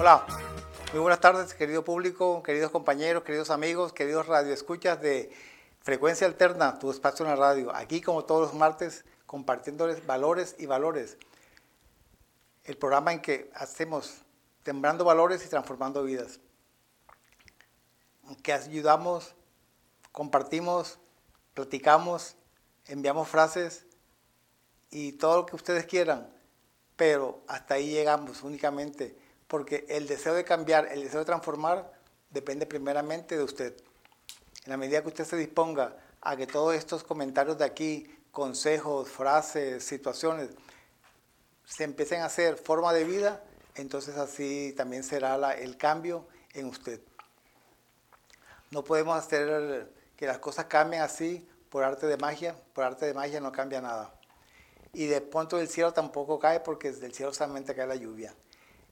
Hola, muy buenas tardes, querido público, queridos compañeros, queridos amigos, queridos radioescuchas de Frecuencia Alterna, tu espacio en la radio. Aquí, como todos los martes, compartiéndoles valores y valores. El programa en que hacemos sembrando valores y transformando vidas. Que ayudamos, compartimos, platicamos, enviamos frases y todo lo que ustedes quieran, pero hasta ahí llegamos únicamente porque el deseo de cambiar, el deseo de transformar, depende primeramente de usted. En la medida que usted se disponga a que todos estos comentarios de aquí, consejos, frases, situaciones, se empiecen a hacer forma de vida, entonces así también será el cambio en usted. No podemos hacer que las cosas cambien así por arte de magia, por arte de magia no cambia nada. Y de punto del cielo tampoco cae porque del cielo solamente cae la lluvia.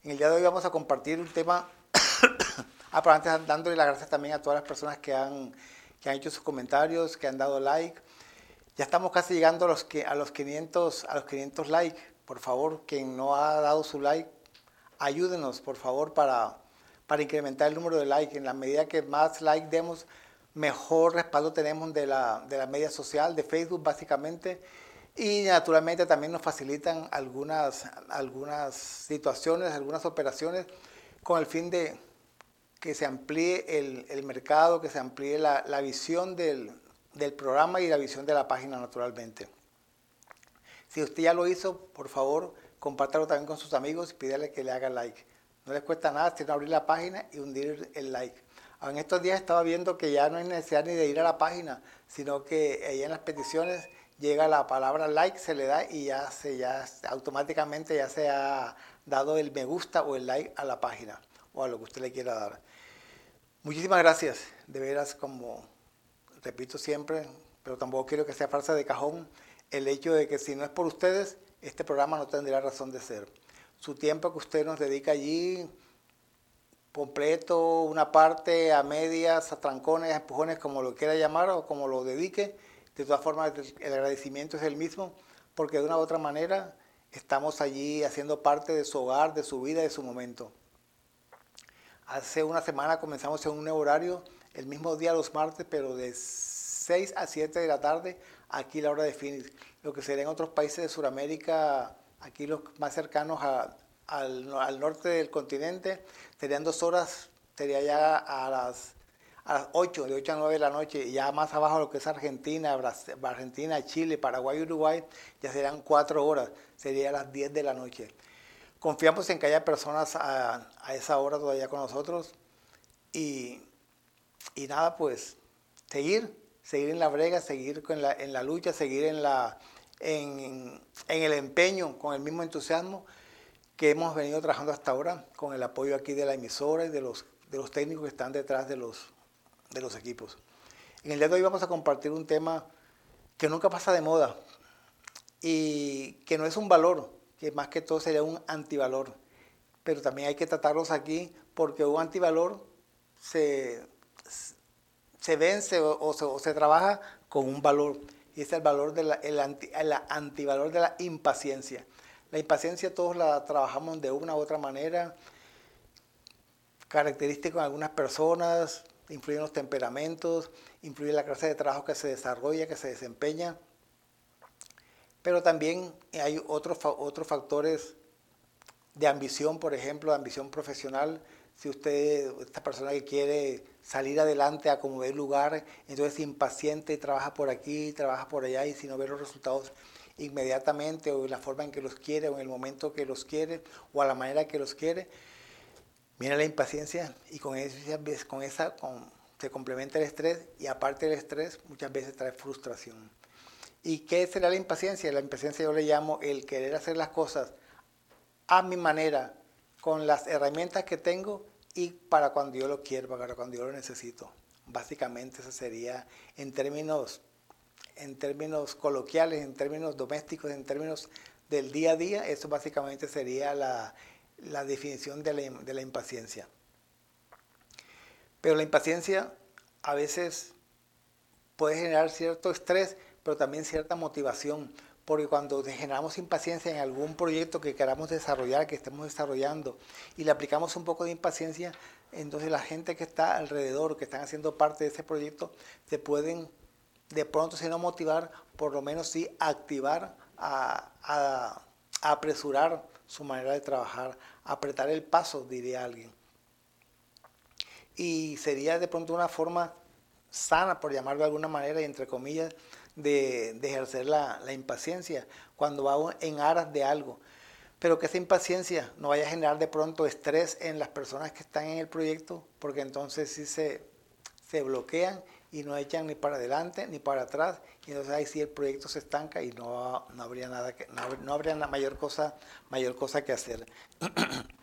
En el día de hoy vamos a compartir un tema, ah, antes dándole las gracias también a todas las personas que han, que han hecho sus comentarios, que han dado like. Ya estamos casi llegando a los, que, a los 500, a los 500 likes. Por favor, quien no ha dado su like, ayúdenos, por favor, para, para incrementar el número de likes. En la medida que más like demos, mejor respaldo tenemos de la, de la media social, de Facebook básicamente y naturalmente también nos facilitan algunas, algunas situaciones, algunas operaciones con el fin de que se amplíe el, mercado, que se amplíe la, visión del, programa y la visión de la página naturalmente. Si usted ya lo hizo, por favor, compártalo también con sus amigos y pídale que le haga like. No les cuesta nada, sino abrir la página y hundir el like. En estos días estaba viendo que ya no hay necesidad ni de ir a la página, sino que ahí en las peticiones llega la palabra like, se le da y ya, se, ya automáticamente ya se ha dado el me gusta o el like a la página o a lo que usted le quiera dar. Muchísimas gracias, de veras como repito siempre, pero tampoco quiero que sea farsa de cajón el hecho de que si no es por ustedes, este programa no tendría razón de ser. Su tiempo que usted nos dedica allí, completo, una parte, a medias, a trancones, a empujones, como lo quiera llamar o como lo dedique, de todas formas, el agradecimiento es el mismo, porque de una u otra manera estamos allí haciendo parte de su hogar, de su vida, de su momento. Hace una semana comenzamos en un nuevo horario, el mismo día los martes, pero de 6 a 7 de la tarde, aquí la hora de Phoenix. Lo que sería en otros países de Sudamérica, aquí los más cercanos al, al norte del continente, serían dos horas, sería ya a las a las 8, de 8 a 9 de la noche, y ya más abajo lo que es Argentina, Argentina, Chile, Paraguay, Uruguay, ya serán 4 horas, sería a las 10 de la noche. Confiamos en que haya personas a, esa hora todavía con nosotros y, nada, pues seguir, seguir en la brega, seguir en la, en la lucha, seguir en, la, en, en el empeño, con el mismo entusiasmo que hemos venido trabajando hasta ahora, con el apoyo aquí de la emisora y de los, de los técnicos que están detrás de los, de los equipos. En el día de hoy vamos a compartir un tema que nunca pasa de moda y que no es un valor, que más que todo sería un antivalor. Pero también hay que tratarlos aquí porque un antivalor se, se vence o, se, trabaja con un valor y es el valor de la, el, el antivalor de la impaciencia. La impaciencia todos la trabajamos de una u otra manera, característico en algunas personas, influyen los temperamentos, influye la clase de trabajo que se desarrolla, que se desempeña, pero también hay otros, otros factores de ambición, por ejemplo, de ambición profesional. Si usted, esta persona que quiere salir adelante a como el lugar, entonces es impaciente y trabaja por aquí, trabaja por allá y si no ve los resultados inmediatamente o la forma en que los quiere o en el momento que los quiere o a la manera que los quiere, Mira la impaciencia y con, con esa se complementa el estrés y aparte del estrés muchas veces trae frustración. ¿Y qué será la impaciencia? La impaciencia yo le llamo el querer hacer las cosas a mi manera, con las herramientas que tengo y para cuando yo lo quiero, para cuando yo lo necesito. Básicamente eso sería en términos, en términos coloquiales, en términos domésticos, en términos del día a día, eso básicamente sería la, la definición de la, impaciencia. Pero la impaciencia a veces puede generar cierto estrés, pero también cierta motivación, porque cuando generamos impaciencia en algún proyecto que queramos desarrollar, que estemos desarrollando, y le aplicamos un poco de impaciencia, entonces la gente que está alrededor, que están haciendo parte de ese proyecto, se pueden de pronto, si no motivar, por lo menos sí activar, a, apresurar su manera de trabajar, apretar el paso, diría alguien. Y sería de pronto una forma sana, por llamarlo de alguna manera, y entre comillas, de, ejercer la, impaciencia cuando va en aras de algo. Pero que esa impaciencia no vaya a generar de pronto estrés en las personas que están en el proyecto, porque entonces sí se, se bloquean y no echan ni para adelante ni para atrás, y entonces ahí sí el proyecto se estanca y no, no habría nada que, no, no habría mayor cosa, mayor cosa que hacer.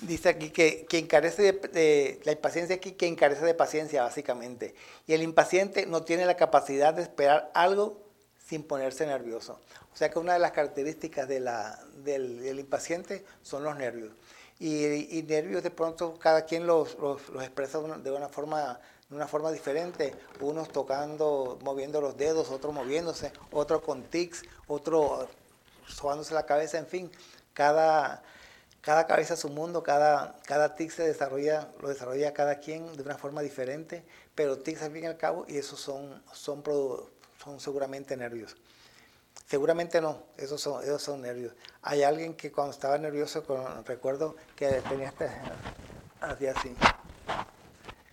Dice aquí que, que encarece de, la impaciencia aquí que encarece de paciencia básicamente. Y el impaciente no tiene la capacidad de esperar algo sin ponerse nervioso. O sea que una de las características de la, del, impaciente son los nervios. Y, nervios de pronto cada quien los, los, expresa de una forma de una forma diferente, unos tocando, moviendo los dedos, otros moviéndose, otro con tics, otro sobándose la cabeza, en fin, cada, cada cabeza es un mundo, cada, cada tic se desarrolla, lo desarrolla cada quien de una forma diferente, pero tics al fin y al cabo, y esos son, son, son seguramente nervios. Seguramente no, esos son, esos son nervios. Hay alguien que cuando estaba nervioso, recuerdo que tenía este, hacía así.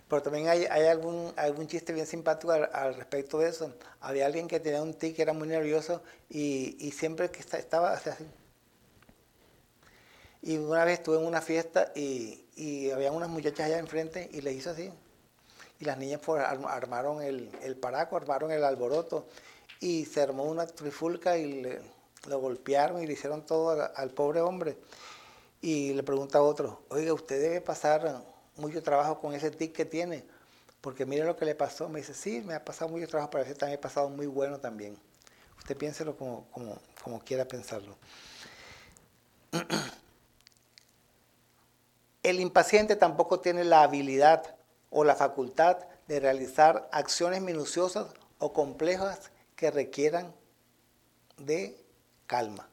Pero también hay, hay algún, algún chiste bien simpático al, respecto de eso. Había alguien que tenía un tic que era muy nervioso y, y siempre que estaba así. Y una vez estuve en una fiesta y, y había unas muchachas allá enfrente y le hizo así. Y las niñas armaron el, el, paraco, armaron el alboroto y se armó una trifulca y le, lo golpearon y le hicieron todo al, pobre hombre. Y le pregunta a otro, oiga, usted debe pasar mucho trabajo con ese tic que tiene, porque mire lo que le pasó. Me dice, sí, me ha pasado mucho trabajo, pero a veces también ha pasado muy bueno también. Usted piénselo como, como, como quiera pensarlo. El impaciente tampoco tiene la habilidad o la facultad de realizar acciones minuciosas o complejas que requieran de calma.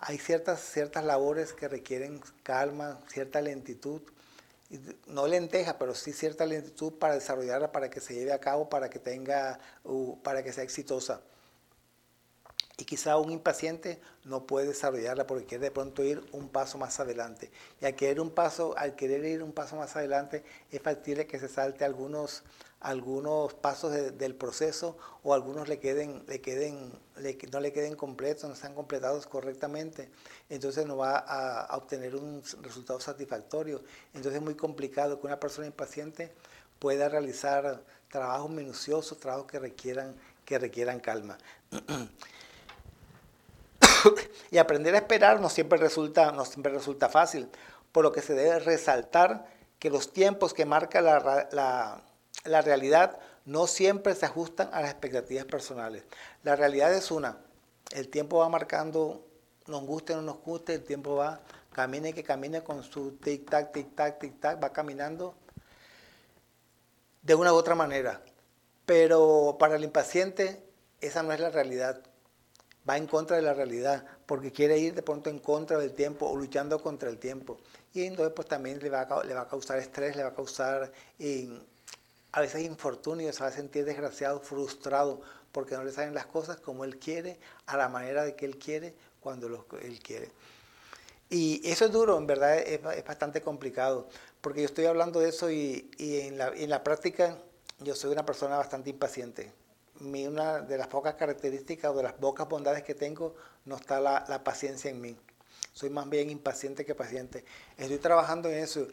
Hay ciertas, ciertas labores que requieren calma, cierta lentitud, no lenteja, pero sí cierta lentitud para desarrollarla, para que se lleve a cabo, para que tenga, para que sea exitosa y quizá un impaciente no puede desarrollarla porque quiere de pronto ir un paso más adelante. Y al querer, un paso, al querer ir un paso más adelante es factible que se salte algunos, algunos pasos del proceso o algunos le queden, le queden, no le queden completos, no están completados correctamente. Entonces no va a, a obtener un resultado satisfactorio. Entonces es muy complicado que una persona impaciente pueda realizar trabajos minuciosos, trabajos que requieran, que requieran calma. y aprender a esperar no siempre, resulta, no siempre resulta fácil, por lo que se debe resaltar que los tiempos que marca la, la, realidad no siempre se ajustan a las expectativas personales. La realidad es una, el tiempo va marcando, nos guste o no nos guste, el tiempo va, camine que camine con su tic-tac, tic-tac, tic-tac, va caminando de una u otra manera. Pero para el impaciente esa no es la realidad va en contra de la realidad, porque quiere ir de pronto en contra del tiempo o luchando contra el tiempo. Y entonces pues también le va a, causar estrés, le va a causar a veces infortunio, se va a sentir desgraciado, frustrado, porque no le salen las cosas como él quiere, a la manera de que él quiere, cuando lo, él quiere. Y eso es duro, en verdad es, bastante complicado, porque yo estoy hablando de eso y, en la práctica yo soy una persona bastante impaciente una de las pocas características o de las pocas bondades que tengo no está la, paciencia en mí. Soy más bien impaciente que paciente. Estoy trabajando en eso.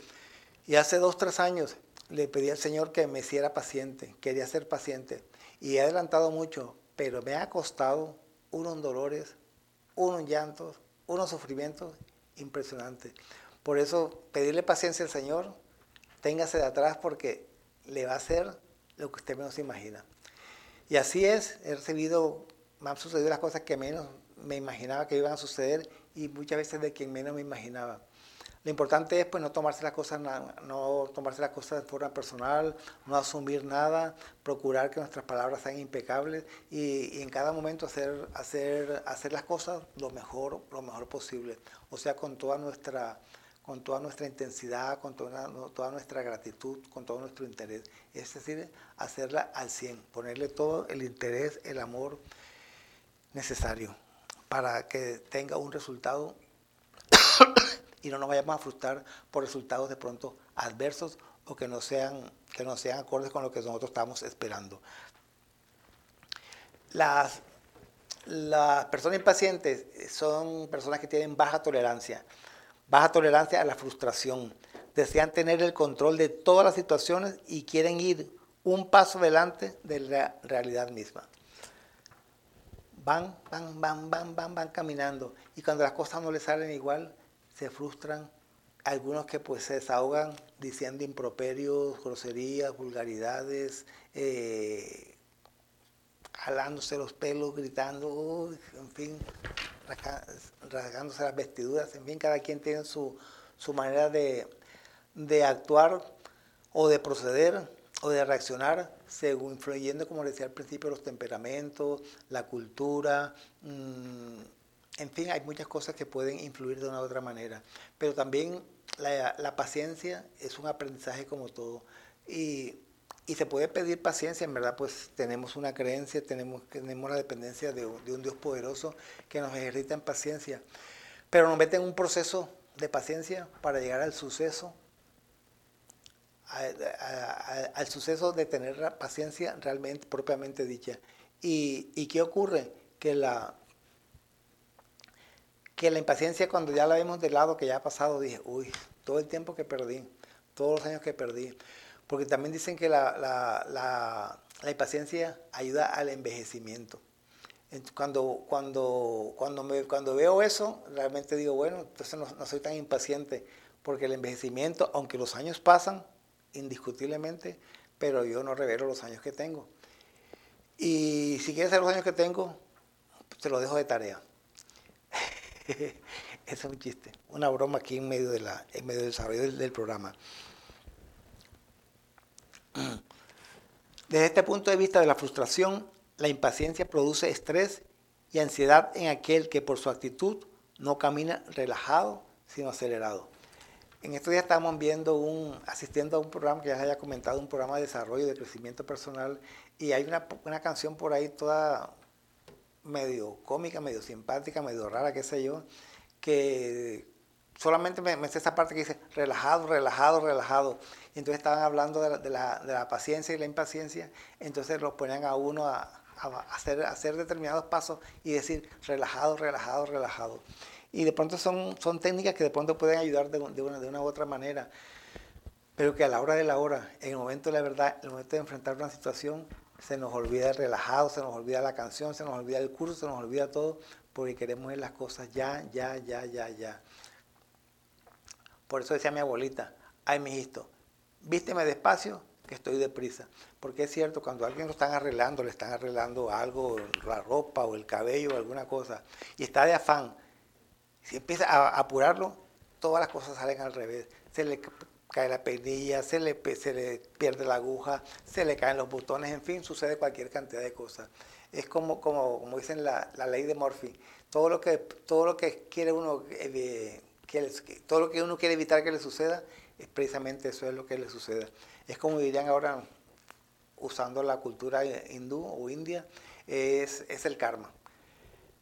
Y hace dos, tres años le pedí al Señor que me hiciera paciente. Quería ser paciente. Y he adelantado mucho, pero me ha costado unos dolores, unos llantos, unos sufrimientos impresionantes. Por eso, pedirle paciencia al Señor, téngase de atrás porque le va a hacer lo que usted menos imagina. Y así es, he recibido, me han sucedido las cosas que menos me imaginaba que iban a suceder y muchas veces de quien menos me imaginaba. Lo importante es pues no tomarse las cosas no tomarse las cosas de forma personal, no asumir nada, procurar que nuestras palabras sean impecables y, en cada momento hacer hacer hacer las cosas lo mejor lo mejor posible, o sea con toda nuestra con toda nuestra intensidad, con toda, nuestra gratitud, con todo nuestro interés. Es decir, hacerla al 100, ponerle todo el interés, el amor necesario para que tenga un resultado y no nos vayamos a frustrar por resultados de pronto adversos o que no sean, que no sean acordes con lo que nosotros estamos esperando. Las, las personas impacientes son personas que tienen baja tolerancia baja tolerancia a la frustración, desean tener el control de todas las situaciones y quieren ir un paso adelante de la realidad misma. Van, van, van, van, van, van caminando y cuando las cosas no les salen igual, se frustran. Algunos que pues se desahogan diciendo improperios, groserías, vulgaridades, eh, jalándose los pelos, gritando, en fin, rasgándose las vestiduras, en fin, cada quien tiene su, manera de, actuar o de proceder o de reaccionar según influyendo, como decía al principio, los temperamentos, la cultura, mm, en fin, hay muchas cosas que pueden influir de una u otra manera, pero también la, la paciencia es un aprendizaje como todo. Y y se puede pedir paciencia, en verdad, pues tenemos una creencia, tenemos, tenemos la dependencia de, un Dios poderoso que nos ejercita en paciencia. Pero nos mete en un proceso de paciencia para llegar al suceso, al suceso de tener la paciencia realmente, propiamente dicha. ¿Y, ¿Y qué ocurre? Que la, que la impaciencia cuando ya la vemos de lado, que ya ha pasado, dije, uy, todo el tiempo que perdí, todos los años que perdí porque también dicen que la, la, impaciencia ayuda al envejecimiento. Cuando, cuando, cuando, me, cuando veo eso, realmente digo, bueno, entonces no, soy tan impaciente, porque el envejecimiento, aunque los años pasan, indiscutiblemente, pero yo no revelo los años que tengo. Y si quieres saber los años que tengo, te lo dejo de tarea. Ese es un chiste, una broma aquí en medio, de la, en medio del desarrollo del programa. Desde este punto de vista de la frustración, la impaciencia produce estrés y ansiedad en aquel que por su actitud no camina relajado, sino acelerado. En estos días estamos viendo un, asistiendo a un programa que ya se haya comentado, un programa de desarrollo de crecimiento personal, y hay una, una canción por ahí toda medio cómica, medio simpática, medio rara, qué sé yo, que solamente me, me esa parte que dice relajado, relajado, relajado. Entonces estaban hablando de la, paciencia y la impaciencia, entonces los ponían a uno a, hacer, determinados pasos y decir relajado, relajado, relajado. Y de pronto son, técnicas que de pronto pueden ayudar de, una, de una u otra manera, pero que a la hora de la hora, en el momento de la verdad, en el momento de enfrentar una situación, se nos olvida el relajado, se nos olvida la canción, se nos olvida el curso, se nos olvida todo, porque queremos ver las cosas ya, ya, ya, ya, ya. Por eso decía mi abuelita, ay mijito, vísteme despacio que estoy deprisa. Porque es cierto, cuando alguien lo están arreglando, le están arreglando algo, la ropa o el cabello o alguna cosa, y está de afán, si empieza a apurarlo, todas las cosas salen al revés. Se le cae la peinilla, se le, se le pierde la aguja, se le caen los botones, en fin, sucede cualquier cantidad de cosas. Es como, como, como dicen la, la ley de Murphy. Todo lo que, todo lo que quiere uno eh, que todo lo que uno quiere evitar que le suceda, es precisamente eso es lo que le suceda. Es como dirían ahora, usando la cultura hindú o india, es, el karma.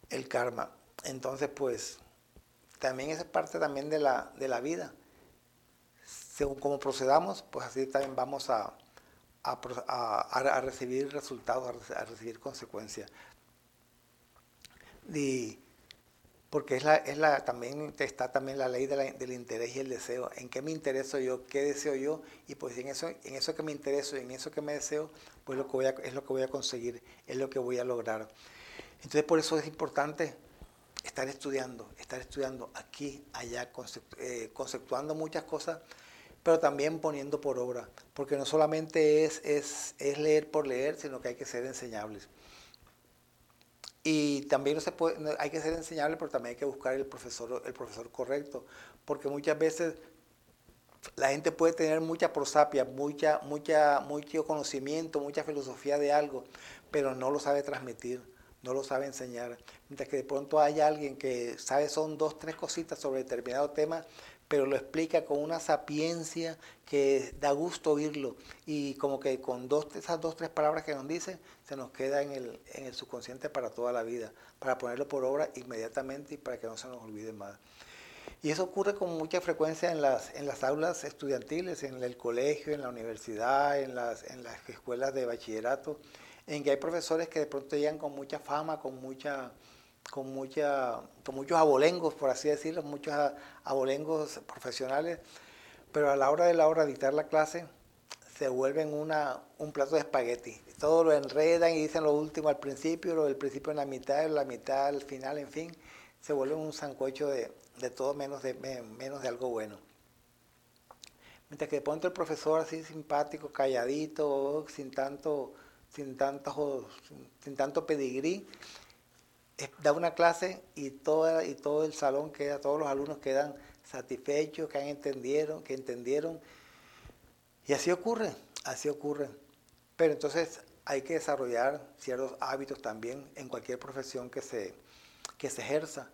El karma. Entonces, pues, también es parte también de la, de la vida. Según como procedamos, pues así también vamos a, a, recibir resultados, a, recibir consecuencias. Porque es la, es la, también está también la ley del interés y el deseo. ¿En qué me intereso yo? ¿Qué deseo yo? Y pues en eso, en eso que me intereso, en eso que me deseo, pues lo que voy a, es lo que voy a conseguir, es lo que voy a lograr. Entonces por eso es importante estar estudiando, estar estudiando aquí, allá, eh, conceptuando muchas cosas, pero también poniendo por obra, porque no solamente es, es, es leer por leer, sino que hay que ser enseñables. Y también no se puede, hay que ser enseñable, pero también hay que buscar el profesor, el profesor correcto, porque muchas veces la gente puede tener mucha prosapia, mucha, mucha, mucho conocimiento, mucha filosofía de algo, pero no lo sabe transmitir, no lo sabe enseñar. Mientras que de pronto hay alguien que sabe son dos, tres cositas sobre determinado tema, pero lo explica con una sapiencia que da gusto oírlo y como que con dos, esas dos, tres palabras que nos dice, se nos queda en el, en el subconsciente para toda la vida, para ponerlo por obra inmediatamente y para que no se nos olvide más. Y eso ocurre con mucha frecuencia en las, en las aulas estudiantiles, en el colegio, en la universidad, en las, en las escuelas de bachillerato, en que hay profesores que de pronto llegan con mucha fama, con mucha con, muchos abolengos, por así decirlo, muchos abolengos profesionales, pero a la hora de la hora de dictar la clase se vuelven una, un plato de espagueti. Todo lo enredan y dicen lo último al principio, lo del principio en la mitad, la mitad al final, en fin, se vuelven un sancocho de, de todo menos de, menos de algo bueno. Mientras que de pronto el profesor así simpático, calladito, sin tanto, sin tanto, sin tanto pedigrí, da una clase y, y todo el salón queda, todos los alumnos quedan satisfechos, que han entendieron, que entendieron. Y así ocurre, así ocurre. Pero entonces hay que desarrollar ciertos hábitos también en cualquier profesión que se, que se ejerza.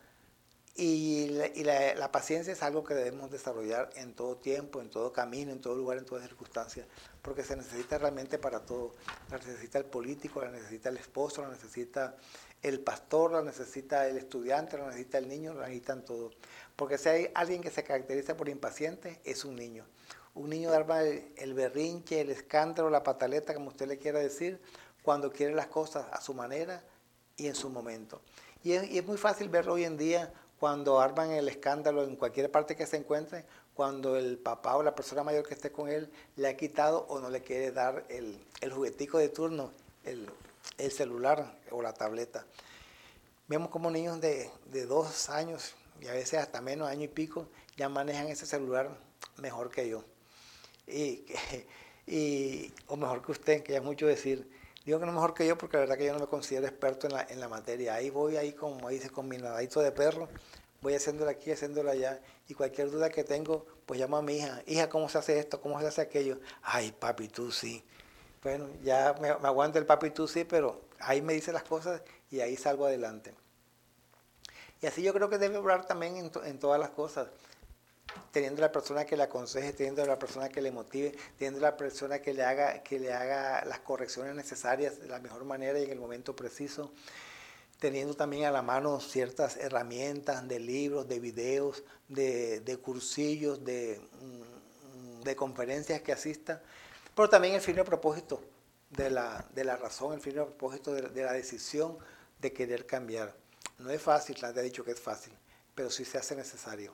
Y, la, paciencia es algo que debemos desarrollar en todo tiempo, en todo camino, en todo lugar, en todas circunstancias, porque se necesita realmente para todo. La necesita el político, la necesita el esposo, la necesita el pastor, la necesita el estudiante, la necesita el niño, la necesitan todos. Porque si hay alguien que se caracteriza por impaciente, es un niño. Un niño arma el, berrinche, el escándalo, la pataleta, como usted le quiera decir, cuando quiere las cosas a su manera y en su momento. Y es, muy fácil verlo hoy en día cuando arman el escándalo en cualquier parte que se encuentre, cuando el papá o la persona mayor que esté con él le ha quitado o no le quiere dar el, el juguetico de turno, el, el celular o la tableta. Vemos como niños de, dos años y a veces hasta menos, año y pico, ya manejan ese celular mejor que yo. Y, y, o mejor que usted, que ya es mucho decir. Digo que no mejor que yo porque la verdad que yo no me considero experto en la, en la materia. Ahí voy, ahí como dice, con mi nadadito de perro, voy haciéndolo aquí, haciéndolo allá. Y cualquier duda que tengo, pues llamo a mi hija. Hija, ¿cómo se hace esto? ¿Cómo se hace aquello? Ay, papi, tú sí. Bueno, ya me, aguanta el papi tú sí, pero ahí me dice las cosas y ahí salgo adelante. Y así yo creo que debe obrar también en, todas las cosas teniendo la persona que le aconseje, teniendo la persona que le motive, teniendo la persona que le haga, que le haga las correcciones necesarias de la mejor manera y en el momento preciso, teniendo también a la mano ciertas herramientas de libros, de videos, de, cursillos, mm, de conferencias que asista pero también el firme propósito de la, de la razón, el firme propósito de, la decisión de querer cambiar. No es fácil, nadie ha dicho que es fácil, pero sí se hace necesario.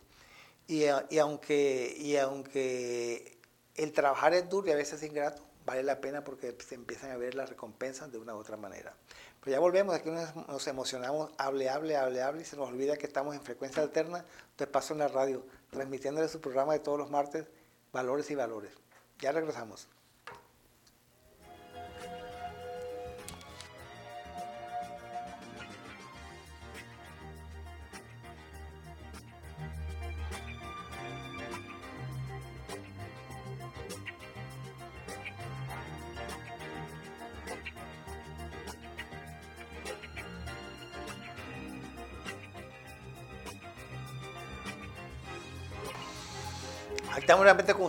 Y, y, aunque, y aunque el trabajar es duro y a veces es ingrato, vale la pena porque se empiezan a ver las recompensas de una u otra manera. Pero ya volvemos, aquí nos, nos emocionamos, hable, hable, hable, hable, y se nos olvida que estamos en frecuencia alterna, de paso en la radio, transmitiéndole su programa de todos los martes, Valores y Valores. Ya regresamos.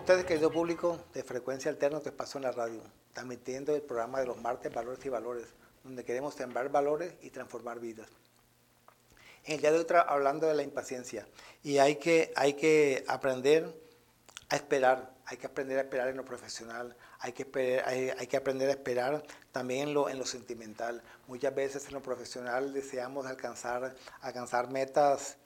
Ustedes, querido público de Frecuencia Alterna, que pasó en la radio, transmitiendo el programa de los martes Valores y Valores, donde queremos sembrar valores y transformar vidas. En el día de hoy hablando de la impaciencia, y hay que, hay que aprender a esperar, hay que aprender a esperar en lo profesional, hay que, hay, que aprender a esperar también en lo, en lo sentimental. Muchas veces en lo profesional deseamos alcanzar, alcanzar metas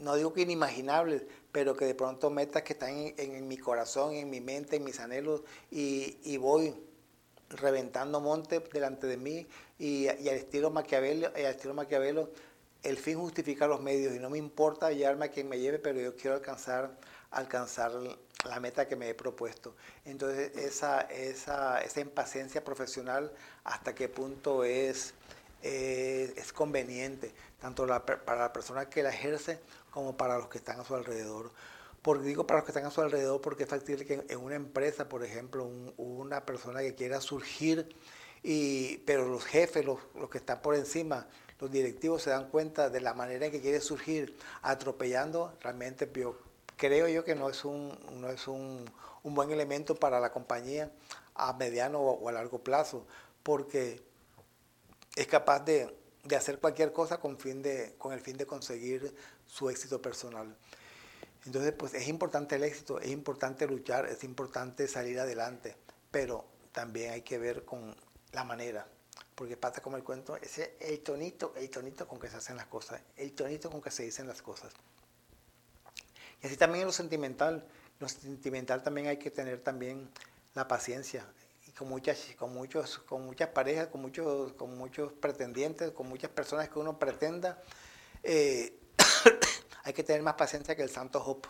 no digo que inimaginables, pero que de pronto metas que están en, mi corazón, en mi mente, en mis anhelos, y, voy reventando monte delante de mí, y, al estilo Maquiavelo, al estilo Maquiavelo, el fin justifica los medios, y no me importa llevarme a quien me lleve, pero yo quiero alcanzar, alcanzar la meta que me he propuesto. Entonces, esa, esa, esa impaciencia profesional, hasta qué punto es es conveniente, tanto para la persona que la ejerce como para los que están a su alrededor. Porque digo para los que están a su alrededor porque es factible que en una empresa, por ejemplo, una persona que quiera surgir, y, pero los jefes, los, los que están por encima, los directivos se dan cuenta de la manera en que quiere surgir, atropellando, realmente creo yo que no es un, no es un, un buen elemento para la compañía a mediano o a largo plazo, porque es capaz de, de hacer cualquier cosa con, fin de, con el fin de conseguir su éxito personal. Entonces, pues es importante el éxito, es importante luchar, es importante salir adelante, pero también hay que ver con la manera, porque pasa como el cuento, ese el tonito, el tonito con que se hacen las cosas, el tonito con que se dicen las cosas. Y así también en lo sentimental, lo sentimental también hay que tener también la paciencia, con muchas, con muchos, con muchas parejas, con muchos, con muchos pretendientes, con muchas personas que uno pretenda, eh, hay que tener más paciencia que el santo Job,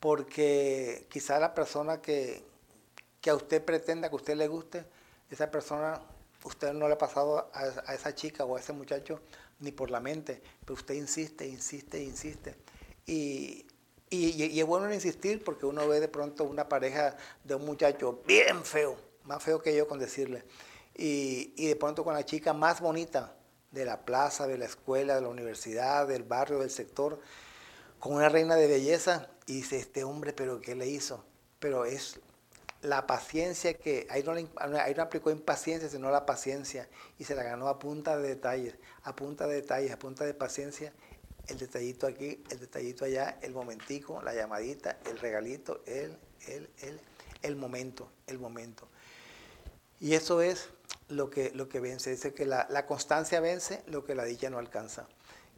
porque quizá la persona que, que a usted pretenda, que a usted le guste, esa persona, usted no le ha pasado a, esa chica o a ese muchacho ni por la mente, pero usted insiste, insiste, insiste. Y, y, es bueno insistir porque uno ve de pronto una pareja de un muchacho bien feo, más feo que yo con decirle, y, y de pronto con la chica más bonita de la plaza, de la escuela, de la universidad, del barrio, del sector, con una reina de belleza, y dice, este hombre, pero ¿qué le hizo? Pero es la paciencia que, ahí no, aplicó impaciencia, sino la paciencia, y se la ganó a punta de detalles, a punta de detalles, a punta de paciencia, el detallito aquí, el detallito allá, el momentico, la llamadita, el regalito, el, el, el, el momento, el momento. Y eso es lo que, lo que vence, dice que la, la constancia vence lo que la dicha no alcanza.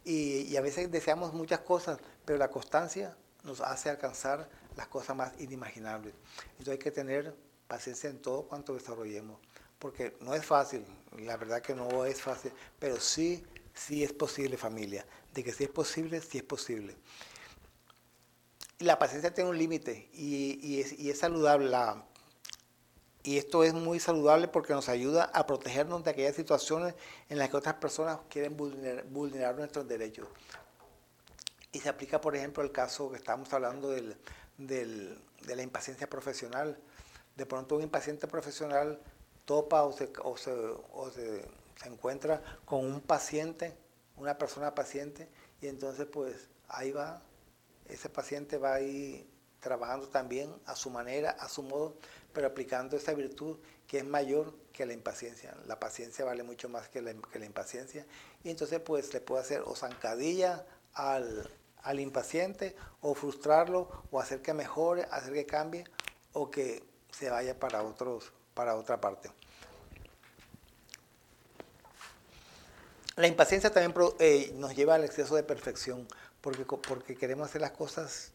Y, a veces deseamos muchas cosas, pero la constancia nos hace alcanzar las cosas más inimaginables. Entonces hay que tener paciencia en todo cuanto desarrollemos, porque no es fácil, la verdad que no es fácil, pero sí, sí es posible familia, de que sí es posible, sí es posible. La paciencia tiene un límite y, es, saludable. Y esto es muy saludable porque nos ayuda a protegernos de aquellas situaciones en las que otras personas quieren vulnerar nuestros derechos. Y se aplica, por ejemplo, el caso que estábamos hablando del, del, de la impaciencia profesional. De pronto un impaciente profesional topa o se, o se, se encuentra con un paciente, una persona paciente, y entonces pues ahí va, ese paciente va ahí trabajando también a su manera, a su modo, pero aplicando esa virtud que es mayor que la impaciencia. La paciencia vale mucho más que la, que la impaciencia. Y entonces pues le puede hacer o zancadilla al, al impaciente o frustrarlo o hacer que mejore, hacer que cambie o que se vaya para, otros, para otra parte. La impaciencia también eh, nos lleva al exceso de perfección, porque, porque queremos hacer las cosas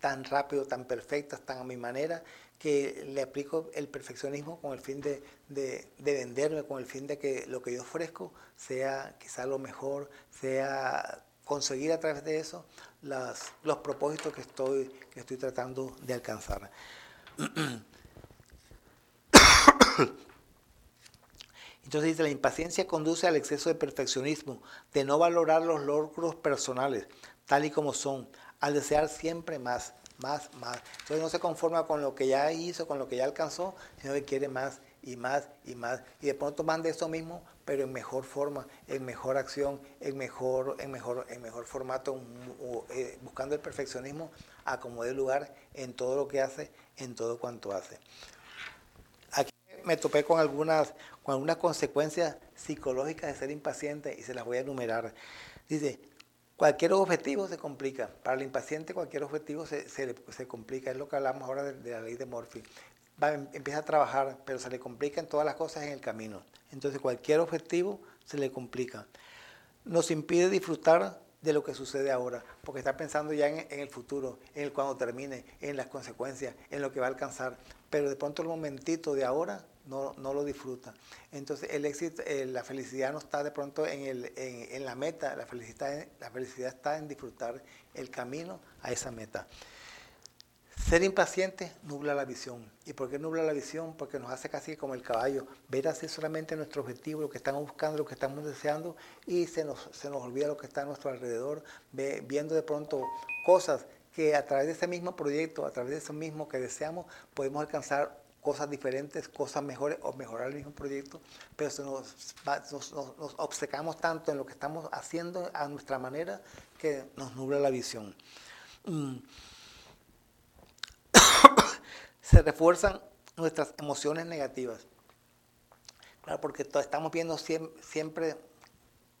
tan rápido, tan perfectas, tan a mi manera, que le aplico el perfeccionismo con el fin de, de, de, venderme, con el fin de que lo que yo ofrezco sea quizá lo mejor, sea conseguir a través de eso las, los propósitos que estoy, que estoy tratando de alcanzar. Entonces dice, la impaciencia conduce al exceso de perfeccionismo, de no valorar los logros personales tal y como son, al desear siempre más, más, más. Entonces no se conforma con lo que ya hizo, con lo que ya alcanzó, sino que quiere más y más y más. Y de pronto manda eso mismo, pero en mejor forma, en mejor acción, en mejor, en mejor, en mejor formato, eh, buscando el perfeccionismo a lugar en todo lo que hace, en todo cuanto hace. Aquí me topé con algunas, con algunas consecuencias psicológicas de ser impaciente y se las voy a enumerar. Dice, cualquier objetivo se complica. Para el impaciente cualquier objetivo se, se, se complica. Es lo que hablamos ahora de, de la ley de Morphy va, empieza a trabajar, pero se le complican todas las cosas en el camino. Entonces cualquier objetivo se le complica. Nos impide disfrutar de lo que sucede ahora, porque está pensando ya en, el futuro, en el cuando termine, en las consecuencias, en lo que va a alcanzar, pero de pronto el momentito de ahora no, no lo disfruta. Entonces el éxito, eh, la felicidad no está de pronto en, el, en, en la meta, la felicidad, la felicidad está en disfrutar el camino a esa meta Ser impaciente nubla la visión. ¿Y por qué nubla la visión? Porque nos hace casi como el caballo, ver así solamente nuestro objetivo, lo que estamos buscando, lo que estamos deseando, y se nos, se nos olvida lo que está a nuestro alrededor, viendo de pronto cosas que a través de ese mismo proyecto, a través de eso mismo que deseamos, podemos alcanzar cosas diferentes, cosas mejores o mejorar el mismo proyecto, pero nos, nos, nos, obcecamos tanto en lo que estamos haciendo a nuestra manera que nos nubla la visión. Mm. Se refuerzan nuestras emociones negativas. Claro, porque estamos viendo siempre,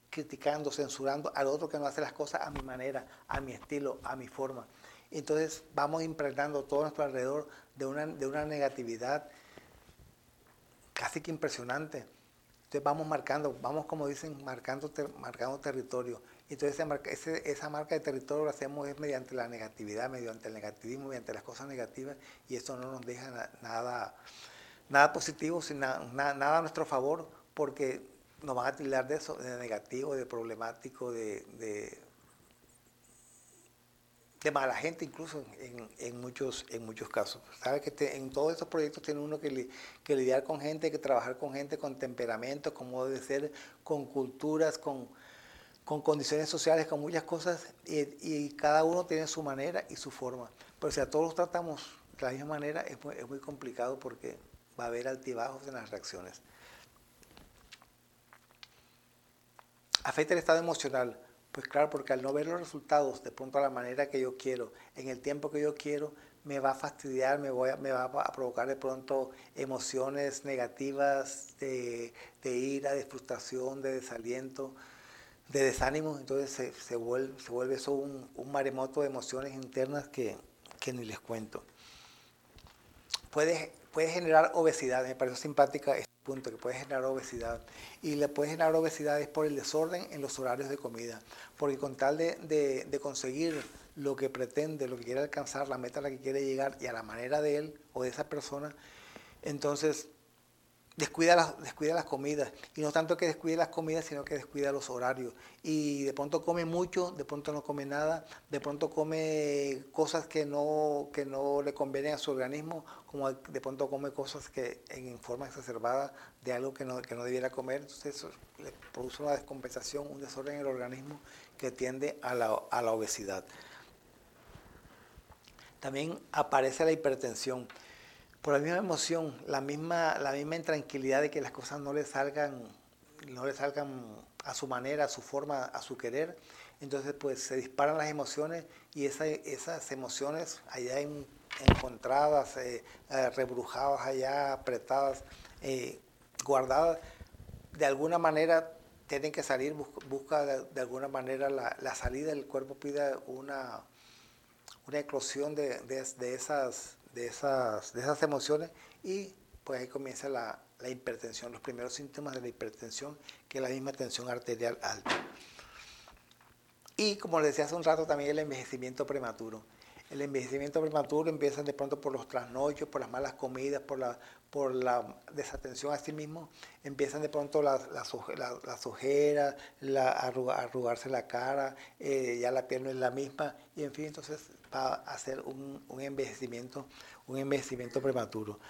criticando, censurando al otro que no hace las cosas a mi manera, a mi estilo, a mi forma. Entonces vamos impregnando todo nuestro alrededor de una, de una negatividad casi que impresionante. Entonces vamos marcando, vamos como dicen, marcando, marcando territorio. Entonces esa marca de territorio lo hacemos es mediante la negatividad, mediante el negativismo, mediante las cosas negativas, y esto no nos deja nada, nada positivo, nada, a nuestro favor, porque nos van a tildar de eso, de negativo, de problemático, de de mala gente incluso en, muchos, en muchos casos. Sabe que en todos estos proyectos tiene uno que, lidiar con gente, que trabajar con gente con temperamento, con modo de ser, con culturas, con, con condiciones sociales, con muchas cosas, y, cada uno tiene su manera y su forma. Pero si a todos los tratamos de la misma manera, es muy, complicado porque va a haber altibajos en las reacciones. Afecta el estado emocional. Pues claro, porque al no ver los resultados de pronto a la manera que yo quiero, en el tiempo que yo quiero, me va a fastidiar, me, voy me va a provocar de pronto emociones negativas de, ira, de frustración, de desaliento, de desánimo. Entonces se, vuelve, se vuelve eso un, maremoto de emociones internas que, ni les cuento. Puede, puede generar obesidad, me parece simpática punto que puede generar obesidad. Y le puede generar obesidad es por el desorden en los horarios de comida. Porque con tal de, de, conseguir lo que pretende, lo que quiere alcanzar, la meta a la que quiere llegar y a la manera de él o de esa persona, entonces descuida las, descuida las comidas. Y no tanto que descuide las comidas, sino que descuida los horarios. Y de pronto come mucho, de pronto no come nada, de pronto come cosas que no, que no le convienen a su organismo, como de pronto come cosas que en forma exacerbada de algo que no, que no debiera comer. Entonces eso le produce una descompensación, un desorden en el organismo que tiende a la, a la obesidad. También aparece la hipertensión por la misma emoción, la misma, la misma intranquilidad de que las cosas no le salgan, no le salgan a su manera, a su forma, a su querer. Entonces, pues se disparan las emociones y esas emociones allá encontradas, eh, eh, rebrujadas allá, apretadas, eh, guardadas, de alguna manera tienen que salir, busca, de, alguna manera la, salida, el cuerpo pide una, una eclosión de, de esas de esas, de esas emociones y pues ahí comienza la, la hipertensión, los primeros síntomas de la hipertensión, que es la misma tensión arterial alta. Y como les decía hace un rato, también el envejecimiento prematuro. El envejecimiento prematuro empieza de pronto por los trasnochos, por las malas comidas, por la, por la desatención a sí mismo. Empiezan de pronto las, las, ojeras, la, arrugarse la cara, eh, ya la piel no es la misma. Y en fin, entonces va a hacer un, un envejecimiento, un envejecimiento prematuro.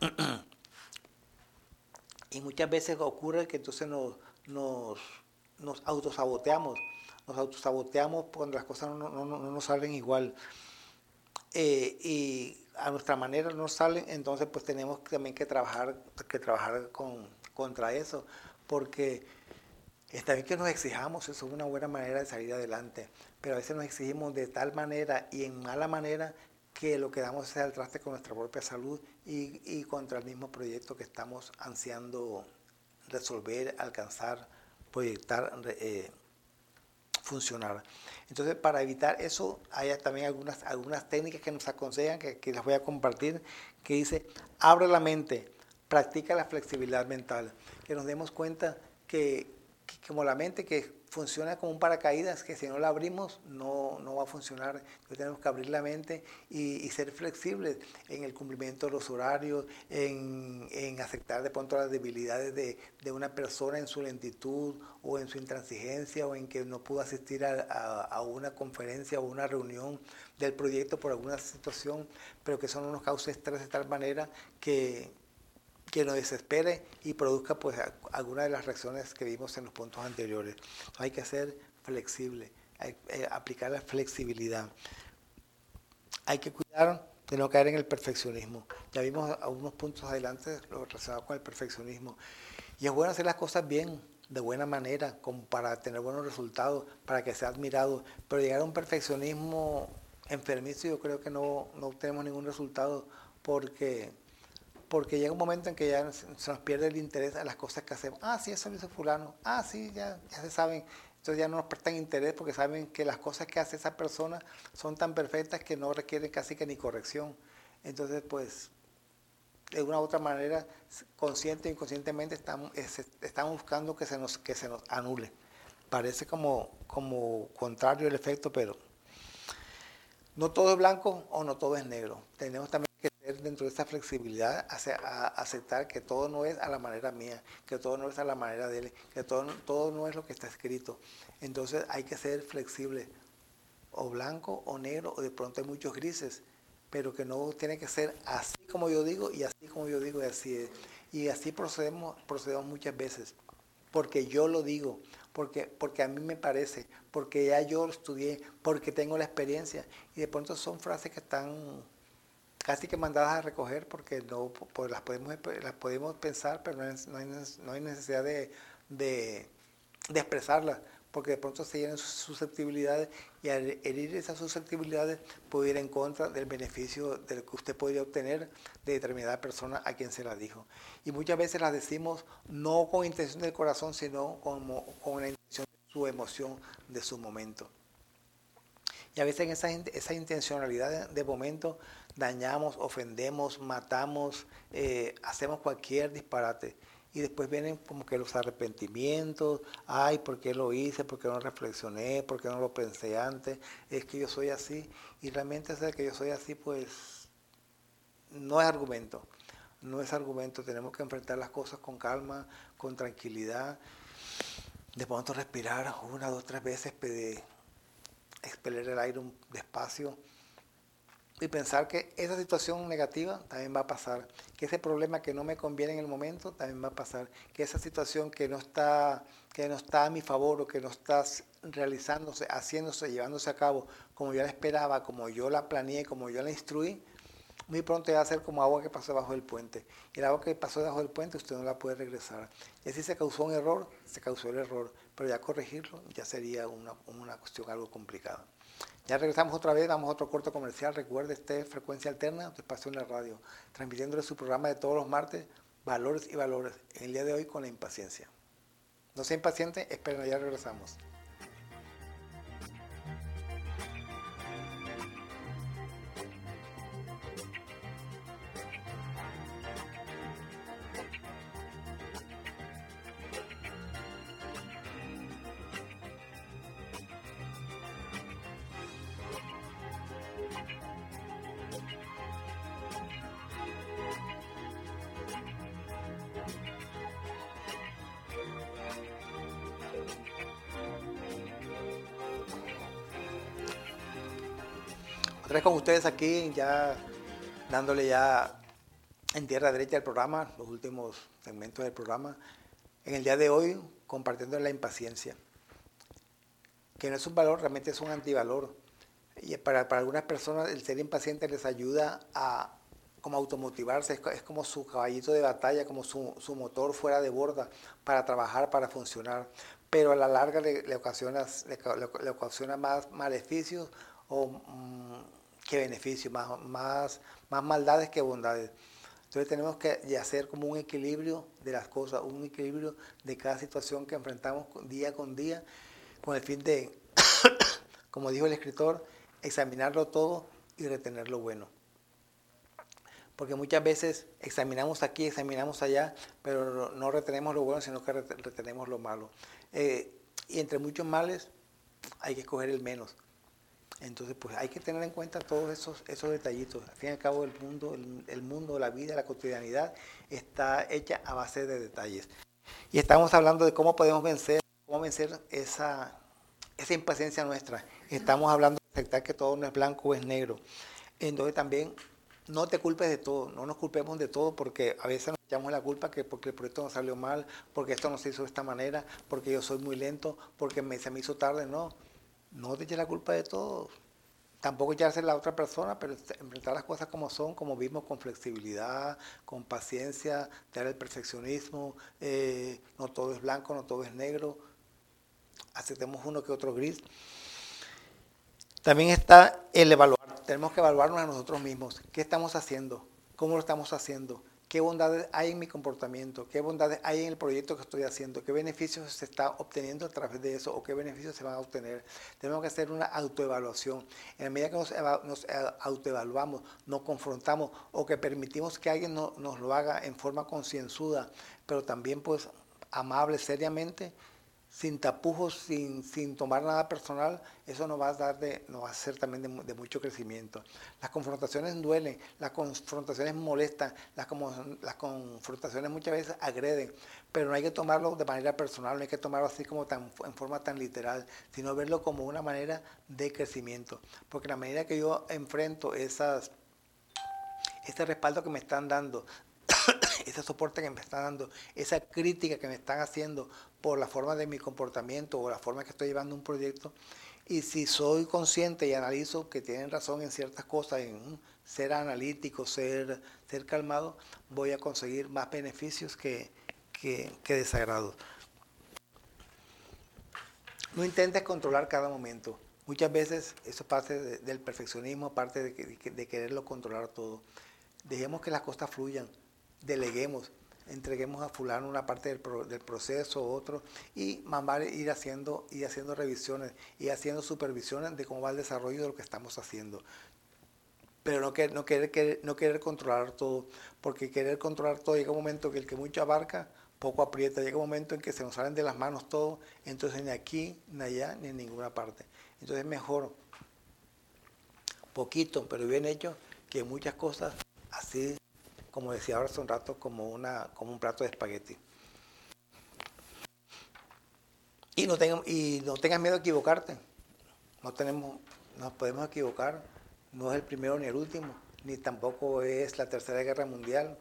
y muchas veces ocurre que entonces nos, nos, nos autosaboteamos, nos autosaboteamos cuando las cosas no, no, no nos salen igual. Eh, y a nuestra manera no salen, entonces pues tenemos también que trabajar, que trabajar con, contra eso, porque está bien que nos exijamos, eso es una buena manera de salir adelante, pero a veces nos exigimos de tal manera y en mala manera que lo que damos es al traste con nuestra propia salud y, y contra el mismo proyecto que estamos ansiando resolver, alcanzar, proyectar, eh, funcionar. Entonces, para evitar eso, hay también algunas, algunas técnicas que nos aconsejan, que, las voy a compartir, que dice, abre la mente, practica la flexibilidad mental, que nos demos cuenta que como la mente que funciona como un paracaídas, que si no la abrimos no, no va a funcionar. Tenemos que abrir la mente y, ser flexibles en el cumplimiento de los horarios, en, en aceptar de pronto las debilidades de, de, una persona en su lentitud o en su intransigencia o en que no pudo asistir a, a, a una conferencia o una reunión del proyecto por alguna situación, pero que eso no nos cause estrés de tal manera que que nos desespere y produzca pues alguna de las reacciones que vimos en los puntos anteriores. Hay que ser flexible, eh, aplicar la flexibilidad. Hay que cuidar de no caer en el perfeccionismo. Ya vimos algunos puntos adelante lo relacionado con el perfeccionismo. Y es bueno hacer las cosas bien, de buena manera, para tener buenos resultados, para que sea admirado. Pero llegar a un perfeccionismo enfermizo yo creo que no, no tenemos ningún resultado porque porque llega un momento en que ya se nos pierde el interés a las cosas que hacemos. Ah, sí, eso lo hizo fulano. Ah, sí, ya, ya se saben. Entonces ya no nos prestan interés porque saben que las cosas que hace esa persona son tan perfectas que no requieren casi que ni corrección. Entonces, pues, de una u otra manera, consciente e inconscientemente, estamos, estamos buscando que se nos, que se nos anule. Parece como, como contrario el efecto, pero no todo es blanco o no todo es negro. Tenemos también dentro de esta flexibilidad, a aceptar que todo no es a la manera mía, que todo no es a la manera de él, que todo, todo no es lo que está escrito. Entonces hay que ser flexible, o blanco o negro, o de pronto hay muchos grises, pero que no tiene que ser así como yo digo y así como yo digo y así es. Y así procedemos, procedemos muchas veces, porque yo lo digo, porque, porque a mí me parece, porque ya yo lo estudié, porque tengo la experiencia. Y de pronto son frases que están casi que mandadas a recoger porque no pues las podemos las podemos pensar pero no, hay, no hay, necesidad de, de, expresarlas porque de pronto se llenan sus susceptibilidades y al herir esas susceptibilidades puede ir en contra del beneficio del que usted podría obtener de determinada persona a quien se la dijo. Y muchas veces las decimos no con intención del corazón, sino como, con la intención de su emoción, de su momento. Y a veces en esa, esa intencionalidad de momento dañamos, ofendemos, matamos, eh, hacemos cualquier disparate. Y después vienen como que los arrepentimientos, ay, ¿por qué lo hice? ¿Por qué no reflexioné? ¿Por qué no lo pensé antes? Es que yo soy así. Y realmente ser que yo soy así, pues no es argumento. No es argumento. Tenemos que enfrentar las cosas con calma, con tranquilidad. De pronto respirar una, dos, tres veces, expeler el aire despacio y pensar que esa situación negativa también va a pasar, que ese problema que no me conviene en el momento también va a pasar, que esa situación que no está, que no está a mi favor o que no está realizándose, haciéndose, llevándose a cabo como yo la esperaba, como yo la planeé, como yo la instruí, muy pronto va a ser como agua que pasó debajo del puente. Y el agua que pasó debajo del puente usted no la puede regresar. Y así se causó un error, se causó el error, pero ya corregirlo ya sería una, una cuestión algo complicada. Ya regresamos otra vez, vamos a otro corto comercial. Recuerde, este Frecuencia Alterna, tu espacio en la radio, transmitiéndole su programa de todos los martes, Valores y Valores, en el día de hoy con la impaciencia. No sea impaciente, esperen, ya regresamos. Con ustedes aquí, ya dándole ya en tierra derecha el programa, los últimos segmentos del programa. En el día de hoy, compartiendo la impaciencia, que no es un valor, realmente es un antivalor. Y para, para algunas personas el ser impaciente les ayuda a como automotivarse, es, como su caballito de batalla, como su, su, motor fuera de borda para trabajar, para funcionar. Pero a la larga le, le ocasiona, le, ocasiona más maleficios o mm, que beneficios, más, más, más maldades que bondades. Entonces tenemos que hacer como un equilibrio de las cosas, un equilibrio de cada situación que enfrentamos día con día, con el fin de, como dijo el escritor, examinarlo todo y retener lo bueno. porque muchas veces examinamos aquí, examinamos allá, pero no retenemos lo bueno, sino que retenemos lo malo. Eh, y entre muchos males hay que escoger el menos. Entonces, pues hay que tener en cuenta todos esos, esos detallitos. Al fin y al cabo, el mundo, el, mundo, la vida, la cotidianidad está hecha a base de detalles. Y estamos hablando de cómo podemos vencer, cómo vencer esa, esa impaciencia nuestra. Estamos hablando de aceptar que todo no es blanco o es negro. Entonces también no te culpes de todo, no nos culpemos de todo porque a veces nos echamos la culpa que porque el proyecto no salió mal, porque esto no se hizo de esta manera, porque yo soy muy lento, porque me, se me hizo tarde, no. No te eches la culpa de todo. Tampoco echarse la otra persona, pero enfrentar las cosas como son, como vimos, con flexibilidad, con paciencia, dar el perfeccionismo, eh, no todo es blanco, no todo es negro, aceptemos uno que otro gris. También está el evaluar. Tenemos que evaluarnos a nosotros mismos. ¿Qué estamos haciendo? ¿Cómo lo estamos haciendo? ¿Qué bondades hay en mi comportamiento? ¿Qué bondades hay en el proyecto que estoy haciendo? ¿Qué beneficios se está obteniendo a través de eso? ¿O qué beneficios se van a obtener? Tenemos que hacer una autoevaluación. En la medida que nos, nos autoevaluamos, nos confrontamos o que permitimos que alguien nos lo haga en forma concienzuda, pero también pues amable, seriamente, sin tapujos, sin, sin, tomar nada personal, eso nos va a dar de, nos va a ser también de, mucho crecimiento. Las confrontaciones duelen, las confrontaciones molestan, las, confrontaciones muchas veces agreden, pero no hay que tomarlo de manera personal, no hay que tomarlo así como tan, en forma tan literal, sino verlo como una manera de crecimiento. Porque la medida que yo enfrento esas, este respaldo que me están dando ese soporte que me están dando, esa crítica que me están haciendo por la forma de mi comportamiento o la forma que estoy llevando un proyecto. Y si soy consciente y analizo que tienen razón en ciertas cosas, en ser analítico, ser, ser calmado, voy a conseguir más beneficios que, que, desagrados. No intentes controlar cada momento. Muchas veces eso es parte del perfeccionismo, parte de, de quererlo controlar todo. Dejemos que las cosas fluyan deleguemos, entreguemos a fulano una parte del, del proceso, otro, y mandar ir haciendo, ir haciendo revisiones y haciendo supervisiones de cómo va el desarrollo de lo que estamos haciendo. Pero no, querer, no, querer, no querer controlar todo, porque querer controlar todo llega un momento que el que mucho abarca, poco aprieta, llega un momento en que se nos salen de las manos todo, entonces ni aquí, ni allá, ni en ninguna parte. Entonces es mejor poquito, pero bien hecho, que muchas cosas así como decía ahora hace un rato, como, una, como un plato de espagueti. Y no, tengan, y no tengas miedo a equivocarte. No tenemos, nos podemos equivocar. No es el primero ni el último, ni tampoco es la tercera guerra mundial.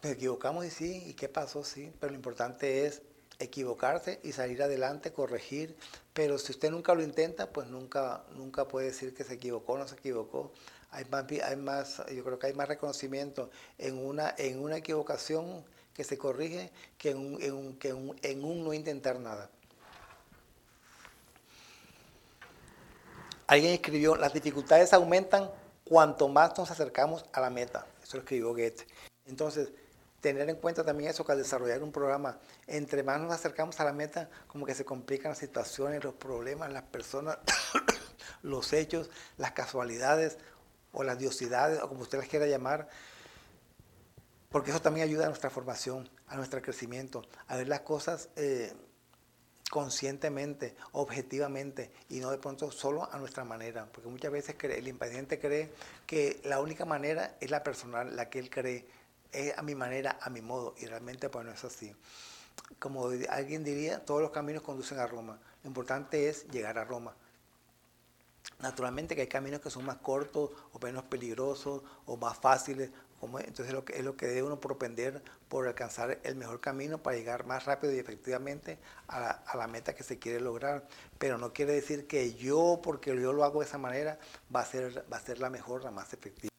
Nos equivocamos y sí, ¿y qué pasó? Sí, pero lo importante es equivocarse y salir adelante, corregir. Pero si usted nunca lo intenta, pues nunca, nunca puede decir que se equivocó o no se equivocó hay más, hay más, yo creo que hay más reconocimiento en una, en una equivocación que se corrige que en un, en un, que en un no intentar nada. Alguien escribió, las dificultades aumentan cuanto más nos acercamos a la meta. Eso lo escribió Goethe. Entonces, tener en cuenta también eso que al desarrollar un programa, entre más nos acercamos a la meta, como que se complican las situaciones, los problemas, las personas, los hechos, las casualidades o las diosidades, o como usted las quiera llamar, porque eso también ayuda a nuestra formación, a nuestro crecimiento, a ver las cosas eh, conscientemente, objetivamente, y no de pronto solo a nuestra manera, porque muchas veces el impaciente cree que la única manera es la personal, la que él cree, es a mi manera, a mi modo, y realmente pues no es así. Como alguien diría, todos los caminos conducen a Roma. Lo importante es llegar a Roma. Naturalmente que hay caminos que son más cortos o menos peligrosos o más fáciles. entonces lo que, es lo que debe uno propender por alcanzar el mejor camino para llegar más rápido y efectivamente a la, meta que se quiere lograr. Pero no quiere decir que yo, porque yo lo hago de esa manera, va a ser, va a ser la mejor, la más efectiva.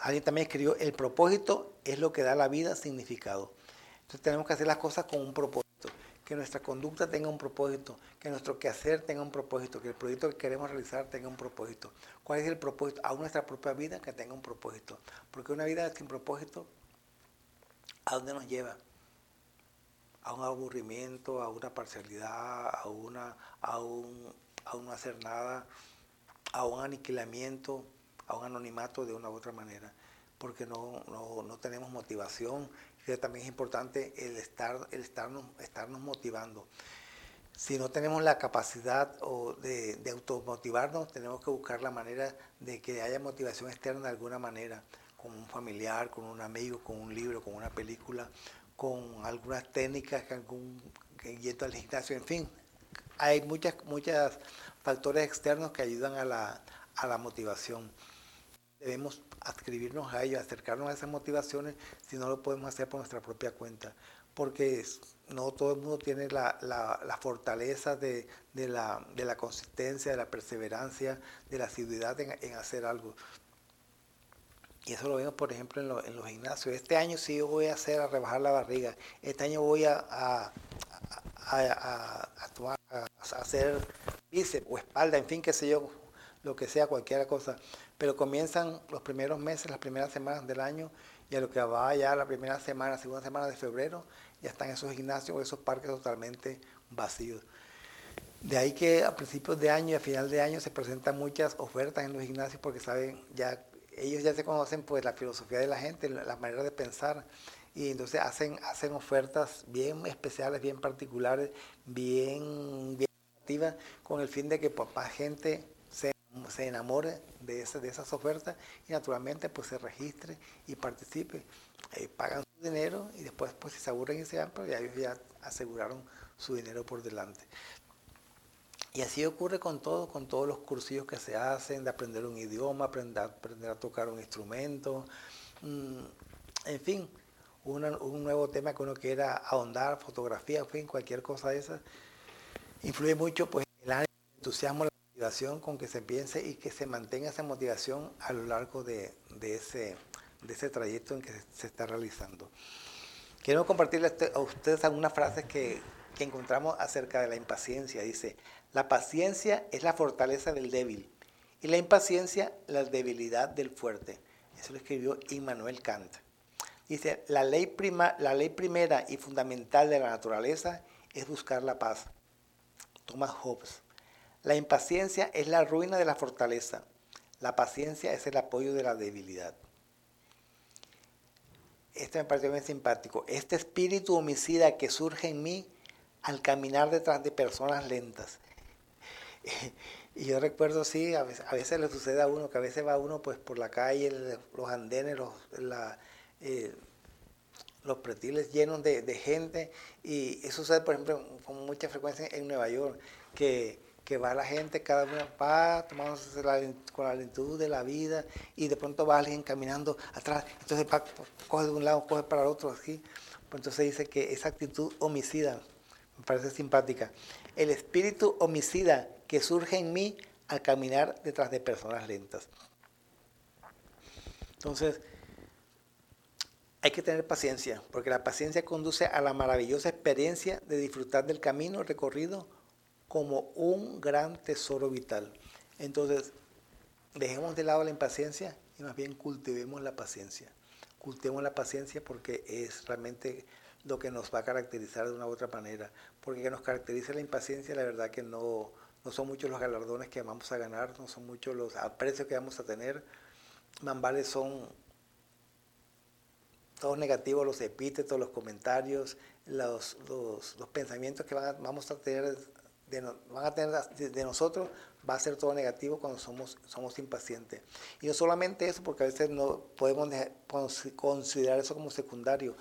Alguien también escribió, el propósito es lo que da a la vida significado. Entonces tenemos que hacer las cosas con un propósito que nuestra conducta tenga un propósito, que nuestro quehacer tenga un propósito, que el proyecto que queremos realizar tenga un propósito. ¿Cuál es el propósito? A nuestra propia vida que tenga un propósito. Porque una vida sin propósito, ¿a dónde nos lleva? A un aburrimiento, a una parcialidad, a, una, a, un, a un no hacer nada, a un aniquilamiento, a un anonimato de una u otra manera, porque no, no, tenemos motivación. Y también es importante el, estar, el estarnos, estarnos motivando. Si no tenemos la capacidad de, de automotivarnos, tenemos que buscar la manera de que haya motivación externa de alguna manera, con un familiar, con un amigo, con un libro, con una película, con algunas técnicas, algún yendo al gimnasio, en fin, hay muchas, muchos factores externos que ayudan a la, a la motivación. Debemos adscribirnos a ellos, acercarnos a esas motivaciones, si no lo podemos hacer por nuestra propia cuenta, porque no todo el mundo tiene la, la, fortaleza de, de, la, de, la, consistencia, de la perseverancia, de la asiduidad en, en hacer algo. Y eso lo vemos, por ejemplo, en, en, los gimnasios. Este año sí yo voy a hacer a rebajar la barriga. Este año voy a, a, a, hacer bíceps o espalda, en fin, qué sé yo, lo que sea, cualquier cosa. Pero comienzan los primeros meses, las primeras semanas del año, y a lo que va ya la primera semana, segunda semana de febrero, ya están esos gimnasios o esos parques totalmente vacíos. De ahí que a principios de año y a final de año se presentan muchas ofertas en los gimnasios porque saben ya ellos ya se conocen pues la filosofía de la gente, la manera de pensar y entonces hacen, hacen ofertas bien especiales, bien particulares, bien, bien activas, con el fin de que pues, más gente se, se enamore de, ese, de esas ofertas y naturalmente pues se registre y participe. Eh, pagan su dinero y después pues si se aburren y se van, pero ya ellos ya aseguraron su dinero por delante. Y así ocurre con todo, con todos los cursillos que se hacen, de aprender un idioma, aprender, aprender a tocar un instrumento, mm, en fin, un nuevo tema que uno quiera ahondar, fotografía, en fin, cualquier cosa de esa, influye mucho pues el entusiasmo, la motivación con que se piense y que se mantenga esa motivación a lo largo de, ese, de ese trayecto en que se, está realizando. Quiero compartirles a ustedes algunas frases que, que encontramos acerca de la impaciencia. Dice, la paciencia es la fortaleza del débil y la impaciencia la debilidad del fuerte. Eso lo escribió Immanuel Kant. Dice, la ley, prima, la ley primera y fundamental de la naturaleza es buscar la paz. Thomas Hobbes. La impaciencia es la ruina de la fortaleza. La paciencia es el apoyo de la debilidad. Este me pareció muy simpático. Este espíritu homicida que surge en mí al caminar detrás de personas lentas. y yo recuerdo, sí, a veces, le sucede a uno, que a veces va uno pues por la calle, los andenes, la, eh, los pretiles llenos de, gente. Y eso sucede, por ejemplo, con mucha frecuencia en Nueva York, que, va la gente, cada uno va tomándose con la lentitud de la vida y de pronto va alguien caminando atrás, entonces coge de un lado, coge para el otro, así. Pues entonces dice que esa actitud homicida, me parece simpática. El espíritu homicida que surge en mí al caminar detrás de personas lentas. Entonces, hay que tener paciencia, porque la paciencia conduce a la maravillosa experiencia de disfrutar del camino recorrido como un gran tesoro vital. Entonces, dejemos de lado la impaciencia y más bien cultivemos la paciencia. Cultivemos la paciencia porque es realmente lo que nos va a caracterizar de una u otra manera. Porque que nos caracteriza la impaciencia, la verdad que no, no son muchos los galardones que vamos a ganar, no son muchos los aprecios que vamos a tener. Más son todos negativos, los epítetos, los comentarios, los, los, pensamientos que vamos a tener, de, van a tener de, nosotros, va a ser todo negativo cuando somos, somos impacientes. Y no solamente eso, porque a veces no podemos considerar eso como secundario,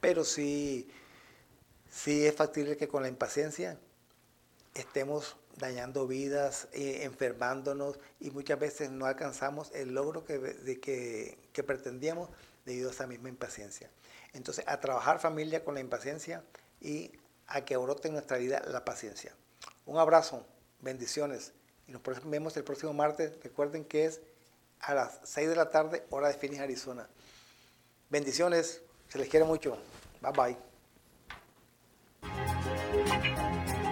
pero sí, sí es factible que con la impaciencia estemos dañando vidas, eh, enfermándonos y muchas veces no alcanzamos el logro que, de que, que pretendíamos debido a esa misma impaciencia. Entonces, a trabajar familia con la impaciencia y a que brote en nuestra vida la paciencia. Un abrazo, bendiciones y nos vemos el próximo martes. Recuerden que es a las 6 de la tarde, hora de Phoenix, Arizona. Bendiciones, se les quiere mucho. Bye bye.